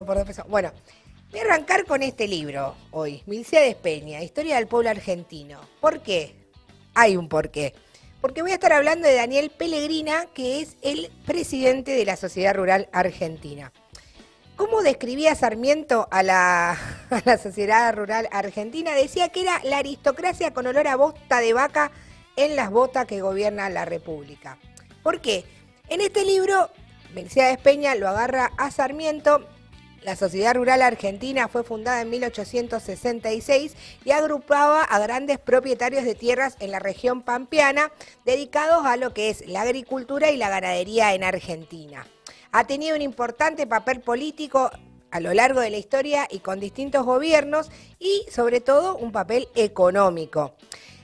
Bueno, voy a arrancar con este libro hoy, de Peña, Historia del Pueblo Argentino. ¿Por qué? Hay un porqué. Porque voy a estar hablando de Daniel Pellegrina, que es el presidente de la Sociedad Rural Argentina. ¿Cómo describía Sarmiento a la, a la sociedad rural argentina? Decía que era la aristocracia con olor a bosta de vaca en las botas que gobierna la República. ¿Por qué? En este libro, Mercedes Peña lo agarra a Sarmiento la Sociedad Rural Argentina fue fundada en 1866 y agrupaba a grandes propietarios de tierras en la región pampeana dedicados a lo que es la agricultura y la ganadería en Argentina. Ha tenido un importante papel político a lo largo de la historia y con distintos gobiernos y sobre todo un papel económico.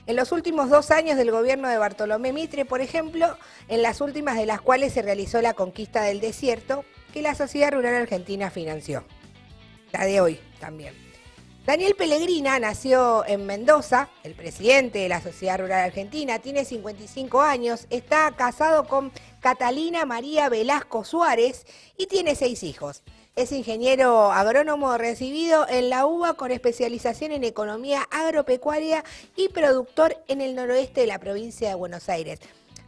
En los últimos dos años del gobierno de Bartolomé Mitre, por ejemplo, en las últimas de las cuales se realizó la conquista del desierto, que la Sociedad Rural Argentina financió. La de hoy también. Daniel Pellegrina nació en Mendoza, el presidente de la Sociedad Rural Argentina, tiene 55 años, está casado con Catalina María Velasco Suárez y tiene seis hijos. Es ingeniero agrónomo recibido en la UBA con especialización en economía agropecuaria y productor en el noroeste de la provincia de Buenos Aires.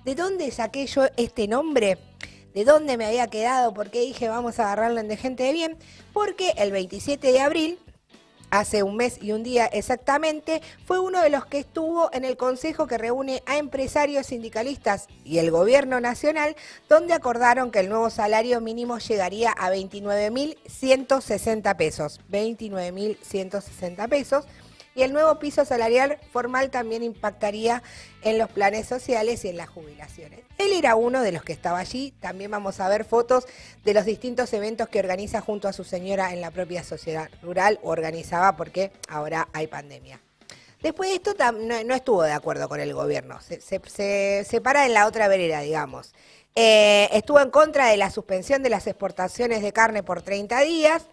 ¿De dónde saqué yo este nombre? De dónde me había quedado, por qué dije vamos a agarrarlo en de gente de bien, porque el 27 de abril hace un mes y un día exactamente, fue uno de los que estuvo en el consejo que reúne a empresarios sindicalistas y el gobierno nacional, donde acordaron que el nuevo salario mínimo llegaría a 29.160 pesos. 29.160 pesos y el nuevo piso salarial formal también impactaría en los planes sociales y en las jubilaciones. Él era uno de los que estaba allí, también vamos a ver fotos de los distintos eventos que organiza junto a su señora en la propia sociedad rural, o organizaba porque ahora hay pandemia. Después de esto no, estuvo de acuerdo con el gobierno, se, se, para en la otra vereda, digamos. Eh, estuvo en contra de la suspensión de las exportaciones de carne por 30 días,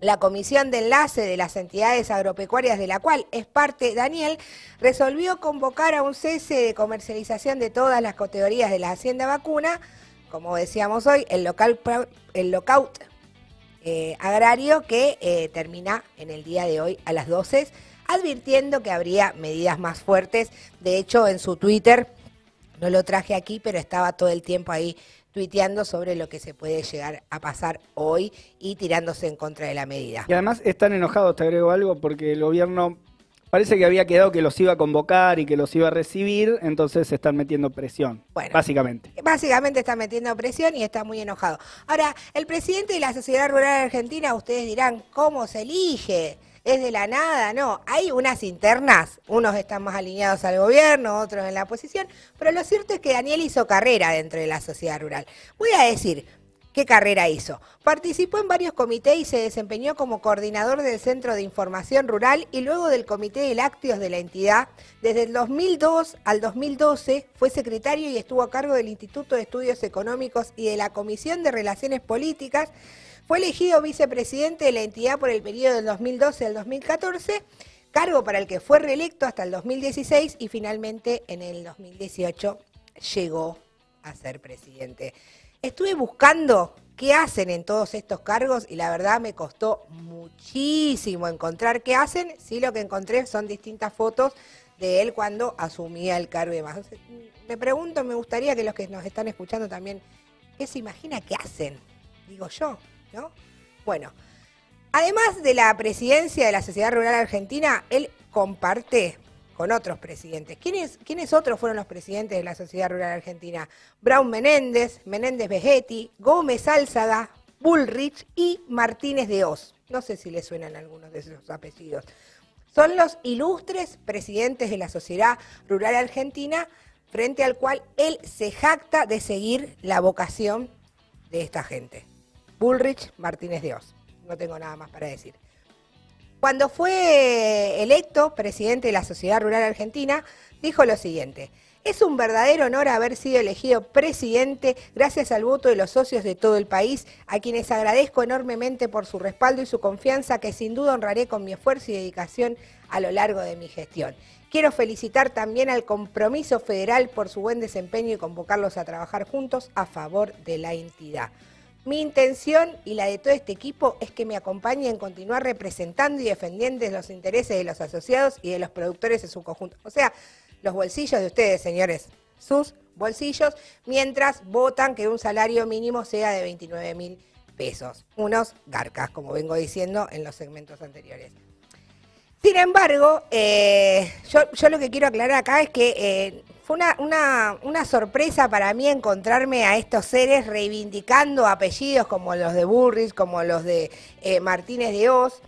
la comisión de enlace de las entidades agropecuarias de la cual es parte Daniel, resolvió convocar a un cese de comercialización de todas las categorías de la hacienda vacuna, como decíamos hoy, el, local, el lockout eh, agrario que eh, termina en el día de hoy a las 12, advirtiendo que habría medidas más fuertes. De hecho, en su Twitter, no lo traje aquí, pero estaba todo el tiempo ahí tuiteando sobre lo que se puede llegar a pasar hoy y tirándose en contra de la medida. Y además están enojados, te agrego algo, porque el gobierno parece que había quedado que los iba a convocar y que los iba a recibir, entonces se están metiendo presión, bueno, básicamente. Básicamente están metiendo presión y está muy enojado. Ahora, el presidente de la Sociedad Rural Argentina, ustedes dirán, ¿cómo se elige? Es de la nada, no. Hay unas internas, unos están más alineados al gobierno, otros en la oposición, pero lo cierto es que Daniel hizo carrera dentro de la sociedad rural. Voy a decir, ¿Qué carrera hizo? Participó en varios comités y se desempeñó como coordinador del Centro de Información Rural y luego del Comité de Lácteos de la entidad. Desde el 2002 al 2012 fue secretario y estuvo a cargo del Instituto de Estudios Económicos y de la Comisión de Relaciones Políticas fue elegido vicepresidente de la entidad por el periodo del 2012 al 2014, cargo para el que fue reelecto hasta el 2016 y finalmente en el 2018 llegó a ser presidente. Estuve buscando qué hacen en todos estos cargos y la verdad me costó muchísimo encontrar qué hacen. Sí, lo que encontré son distintas fotos de él cuando asumía el cargo y demás. me pregunto, me gustaría que los que nos están escuchando también, ¿qué se imagina que hacen? Digo yo. ¿no? Bueno, además de la presidencia de la Sociedad Rural Argentina, él comparte con otros presidentes. ¿Quiénes, ¿Quiénes otros fueron los presidentes de la Sociedad Rural Argentina? Brown Menéndez, Menéndez Vegetti, Gómez Álzaga, Bullrich y Martínez de Oz. No sé si le suenan algunos de esos apellidos. Son los ilustres presidentes de la Sociedad Rural Argentina, frente al cual él se jacta de seguir la vocación de esta gente. Bullrich Martínez Dios. No tengo nada más para decir. Cuando fue electo presidente de la Sociedad Rural Argentina, dijo lo siguiente. Es un verdadero honor haber sido elegido presidente gracias al voto de los socios de todo el país, a quienes agradezco enormemente por su respaldo y su confianza que sin duda honraré con mi esfuerzo y dedicación a lo largo de mi gestión. Quiero felicitar también al compromiso federal por su buen desempeño y convocarlos a trabajar juntos a favor de la entidad. Mi intención y la de todo este equipo es que me acompañe en continuar representando y defendiendo los intereses de los asociados y de los productores en su conjunto. O sea, los bolsillos de ustedes, señores, sus bolsillos, mientras votan que un salario mínimo sea de 29 mil pesos. Unos garcas, como vengo diciendo en los segmentos anteriores. Sin embargo, eh, yo, lo que quiero aclarar acá es que eh, fue una, sorpresa para mí encontrarme a estos seres reivindicando apellidos como los de Burris, como los de eh, Martínez de Oz,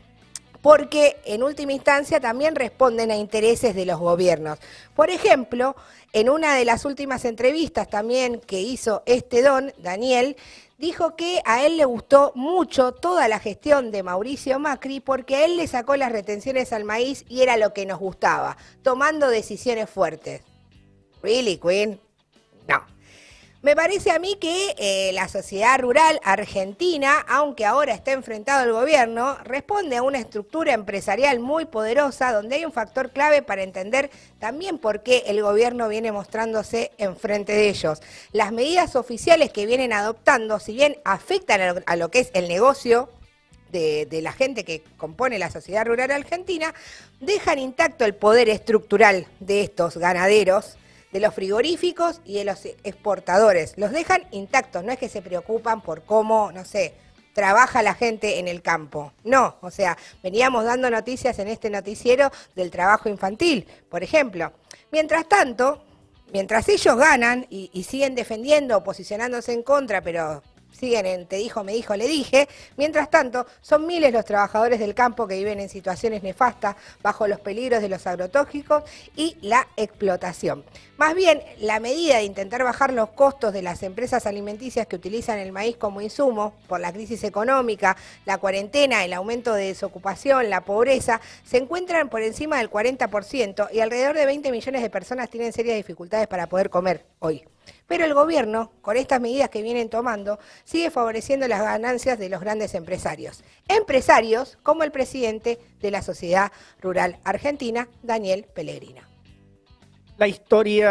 porque en última instancia también responden a intereses de los gobiernos. Por ejemplo, en una de las últimas entrevistas también que hizo este don, Daniel, dijo que a él le gustó mucho toda la gestión de Mauricio Macri porque a él le sacó las retenciones al maíz y era lo que nos gustaba, tomando decisiones fuertes. ¿Really, Queen? No. Me parece a mí que eh, la sociedad rural argentina, aunque ahora está enfrentado al gobierno, responde a una estructura empresarial muy poderosa donde hay un factor clave para entender también por qué el gobierno viene mostrándose enfrente de ellos. Las medidas oficiales que vienen adoptando, si bien afectan a lo, que es el negocio de, de, la gente que compone la sociedad rural argentina, dejan intacto el poder estructural de estos ganaderos de los frigoríficos y de los exportadores. Los dejan intactos, no es que se preocupan por cómo, no sé, trabaja la gente en el campo. No, o sea, veníamos dando noticias en este noticiero del trabajo infantil, por ejemplo. Mientras tanto, mientras ellos ganan y, y siguen defendiendo, posicionándose en contra, pero siguen en te dijo, me dijo, le dije. Mientras tanto, son miles los trabajadores del campo que viven en situaciones nefastas bajo los peligros de los agrotóxicos y la explotación. Más bien, la medida de intentar bajar los costos de las empresas alimenticias que utilizan el maíz como insumo por la crisis económica, la cuarentena, el aumento de desocupación, la pobreza, se encuentran por encima del 40% y alrededor de 20 millones de personas tienen serias dificultades para poder comer hoy. Pero el gobierno, con estas medidas que vienen tomando, sigue favoreciendo las ganancias de los grandes empresarios. Empresarios como el presidente de la Sociedad Rural Argentina, Daniel Pellegrina. La historia